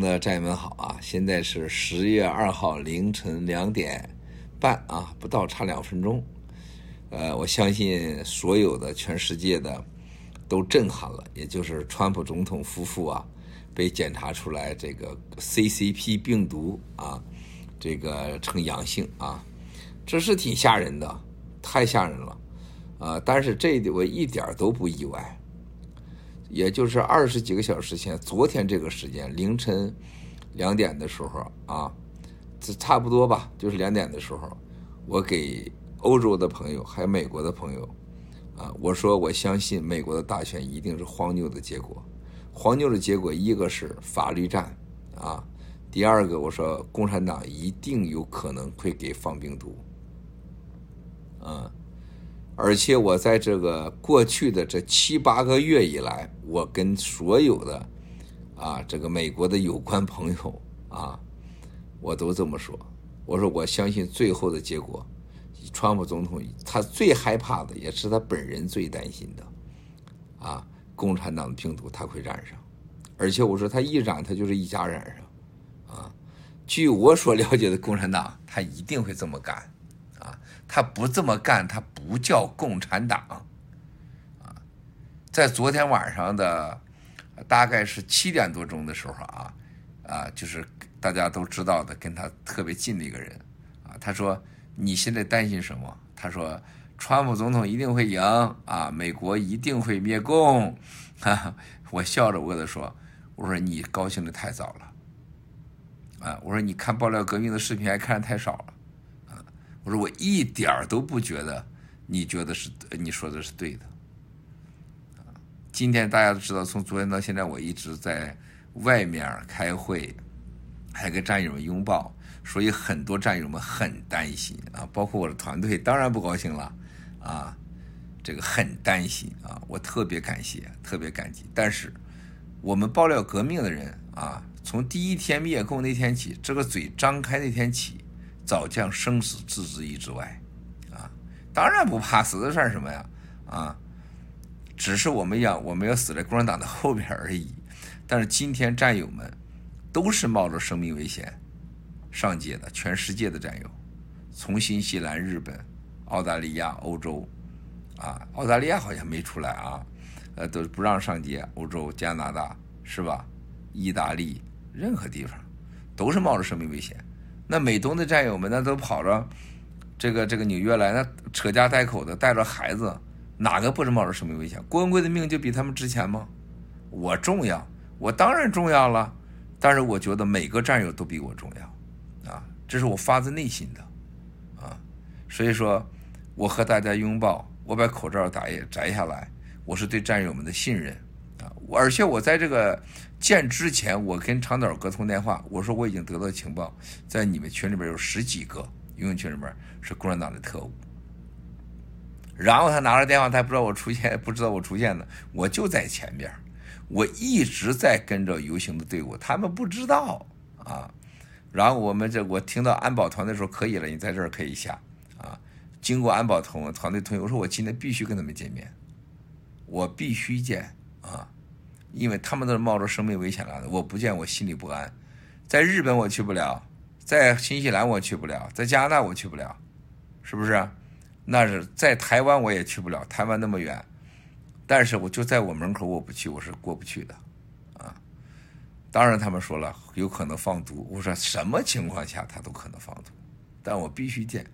的战友们好啊！现在是十月二号凌晨两点半啊，不到差两分钟。呃，我相信所有的全世界的都震撼了，也就是川普总统夫妇啊被检查出来这个 CCP 病毒啊，这个呈阳性啊，这是挺吓人的，太吓人了啊！但是这我一点都不意外。也就是二十几个小时前，昨天这个时间凌晨两点的时候啊，这差不多吧，就是两点的时候，我给欧洲的朋友还有美国的朋友啊，我说我相信美国的大选一定是荒谬的结果，荒谬的结果一个是法律战啊，第二个我说共产党一定有可能会给放病毒，啊。而且我在这个过去的这七八个月以来，我跟所有的啊这个美国的有关朋友啊，我都这么说。我说我相信最后的结果，川普总统他最害怕的也是他本人最担心的啊，共产党的病毒他会染上。而且我说他一染，他就是一家染上啊。据我所了解的共产党，他一定会这么干。他不这么干，他不叫共产党，啊，在昨天晚上的大概是七点多钟的时候啊，啊，就是大家都知道的，跟他特别近的一个人，啊，他说你现在担心什么？他说川普总统一定会赢啊，美国一定会灭共，哈，我笑着我跟他说，我说你高兴的太早了，啊，我说你看爆料革命的视频还看的太少了。我说我一点儿都不觉得，你觉得是你说的是对的，今天大家都知道，从昨天到现在，我一直在外面开会，还跟战友们拥抱，所以很多战友们很担心啊，包括我的团队，当然不高兴了啊，这个很担心啊，我特别感谢，特别感激。但是我们爆料革命的人啊，从第一天灭共那天起，这个嘴张开那天起。早将生死置之一之外，啊，当然不怕死的算什么呀？啊，只是我们要我们要死在共产党的后边而已。但是今天战友们都是冒着生命危险上街的，全世界的战友，从新西兰、日本、澳大利亚、欧洲，啊，澳大利亚好像没出来啊，呃，都不让上街。欧洲、加拿大是吧？意大利，任何地方都是冒着生命危险。那美东的战友们，那都跑着这个这个纽约来，那扯家带口的，带着孩子，哪个不是冒着生命危险？郭文贵的命就比他们值钱吗？我重要，我当然重要了，但是我觉得每个战友都比我重要，啊，这是我发自内心的，啊，所以说，我和大家拥抱，我把口罩打也摘下来，我是对战友们的信任，而且我在这个。见之前，我跟长岛哥通电话，我说我已经得到情报，在你们群里边有十几个，游泳群里边是共产党的特务。然后他拿着电话，他不知道我出现，不知道我出现的，我就在前边，我一直在跟着游行的队伍，他们不知道啊。然后我们这我听到安保团队说可以了，你在这儿可以下啊。经过安保同团队同意，我说我今天必须跟他们见面，我必须见。因为他们都是冒着生命危险来的，我不见我心里不安。在日本我去不了，在新西兰我去不了，在加拿大我去不了，是不是？那是在台湾我也去不了，台湾那么远。但是我就在我门口，我不去，我是过不去的，啊。当然他们说了有可能放毒，我说什么情况下他都可能放毒，但我必须见。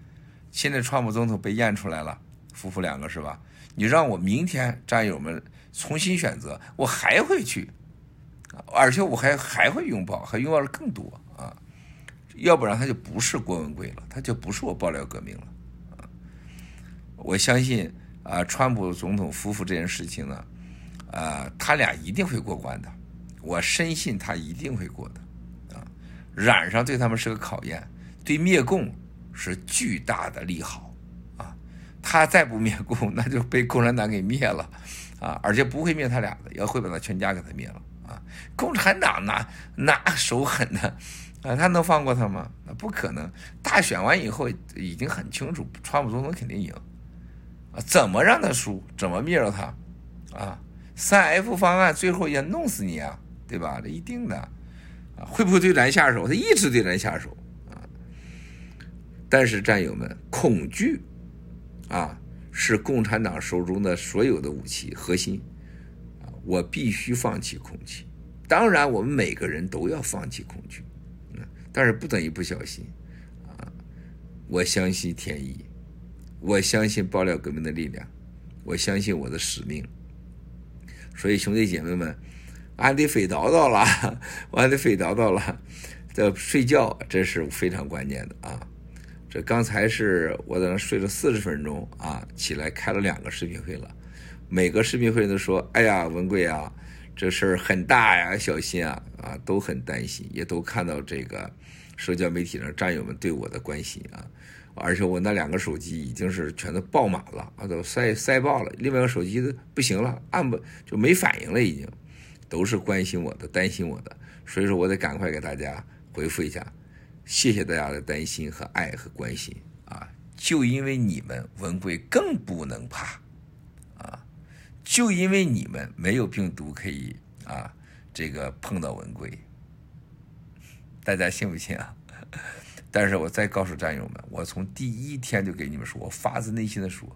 现在川普总统被验出来了，夫妇两个是吧？你让我明天战友们。重新选择，我还会去，而且我还还会拥抱，还拥抱的更多啊！要不然他就不是郭文贵了，他就不是我爆料革命了啊！我相信啊，川普总统夫妇这件事情呢，啊，他俩一定会过关的，我深信他一定会过的啊！染上对他们是个考验，对灭共是巨大的利好！他再不灭共，那就被共产党给灭了。啊，而且不会灭他俩的，也会把他全家给他灭了啊！共产党那那手狠的啊，他能放过他吗？那不可能。大选完以后已经很清楚，川普总统肯定赢啊！怎么让他输？怎么灭了他？啊，三 F 方案最后也弄死你啊，对吧？这一定的啊，会不会对咱下手？他一直对咱下手啊。但是战友们，恐惧啊，是共产党手中的所有的武器核心啊。我必须放弃恐惧。当然，我们每个人都要放弃恐惧，嗯，但是不等于不小心啊。我相信天意，我相信爆料革命的力量，我相信我的使命。所以，兄弟姐妹们。俺得飞叨叨了，俺得飞叨叨了。这睡觉这是非常关键的啊！这刚才是我在那睡了四十分钟啊，起来开了两个视频会了。每个视频会都说：“哎呀，文贵啊，这事儿很大呀，小心啊！”啊，都很担心，也都看到这个社交媒体上战友们对我的关心啊。而且我那两个手机已经是全都爆满了啊，都塞塞爆了。另外一个手机都不行了，按不就没反应了已经。都是关心我的、担心我的，所以说我得赶快给大家回复一下，谢谢大家的担心和爱和关心啊！就因为你们，文贵更不能怕啊！就因为你们没有病毒可以啊，这个碰到文贵，大家信不信啊？但是我再告诉战友们，我从第一天就给你们说，我发自内心的说，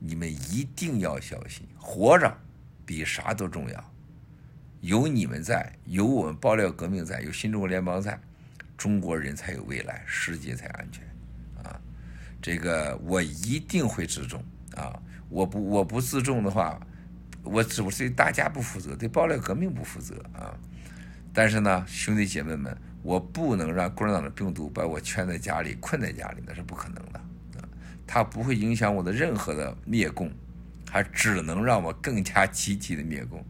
你们一定要小心，活着比啥都重要。有你们在，有我们爆料革命在，有新中国联邦在，中国人才有未来，世界才安全，啊，这个我一定会自重啊！我不我不自重的话，我只是对大家不负责，对爆料革命不负责啊！但是呢，兄弟姐妹们，我不能让共产党的病毒把我圈在家里，困在家里，那是不可能的啊！它不会影响我的任何的灭共，还只能让我更加积极的灭共。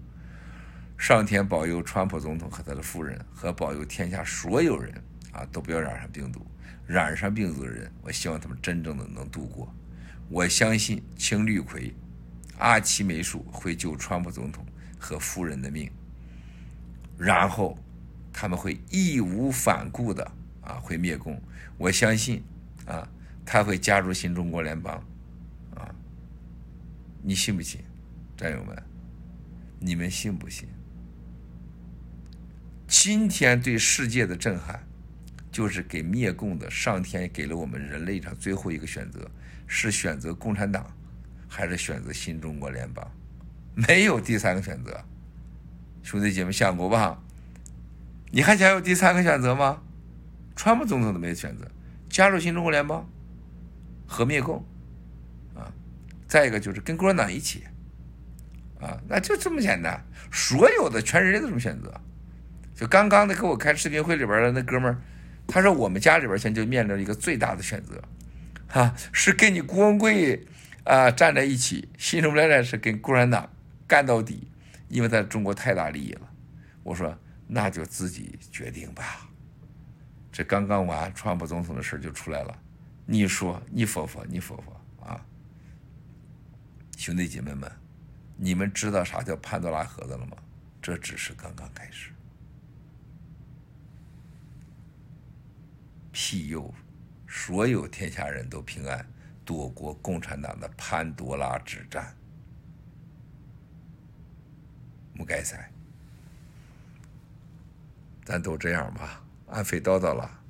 上天保佑川普总统和他的夫人，和保佑天下所有人啊，都不要染上病毒。染上病毒的人，我希望他们真正的能度过。我相信青绿葵、阿奇霉素会救川普总统和夫人的命，然后他们会义无反顾的啊，会灭共。我相信啊，他会加入新中国联邦啊，你信不信，战友们？你们信不信？今天对世界的震撼，就是给灭共的上天给了我们人类上最后一个选择：是选择共产党，还是选择新中国联邦？没有第三个选择。兄弟姐妹想过吧？你还想有第三个选择吗？川普总统都没选择，加入新中国联邦和灭共啊！再一个就是跟共产党一起啊，那就这么简单。所有的全人类都这么选择。就刚刚的给我开视频会里边的那哥们儿，他说我们家里边现在就面临一个最大的选择，哈，是跟你郭文贵啊站在一起，新中国联是跟共产党干到底，因为在中国太大利益了。我说那就自己决定吧。这刚刚完，川普总统的事就出来了，你说你佛佛你佛佛啊，兄弟姐妹们，你们知道啥叫潘多拉盒子了吗？这只是刚刚开始。庇佑所有天下人都平安，躲过共产党的潘多拉之战。不该塞，咱都这样吧，安飞叨叨了。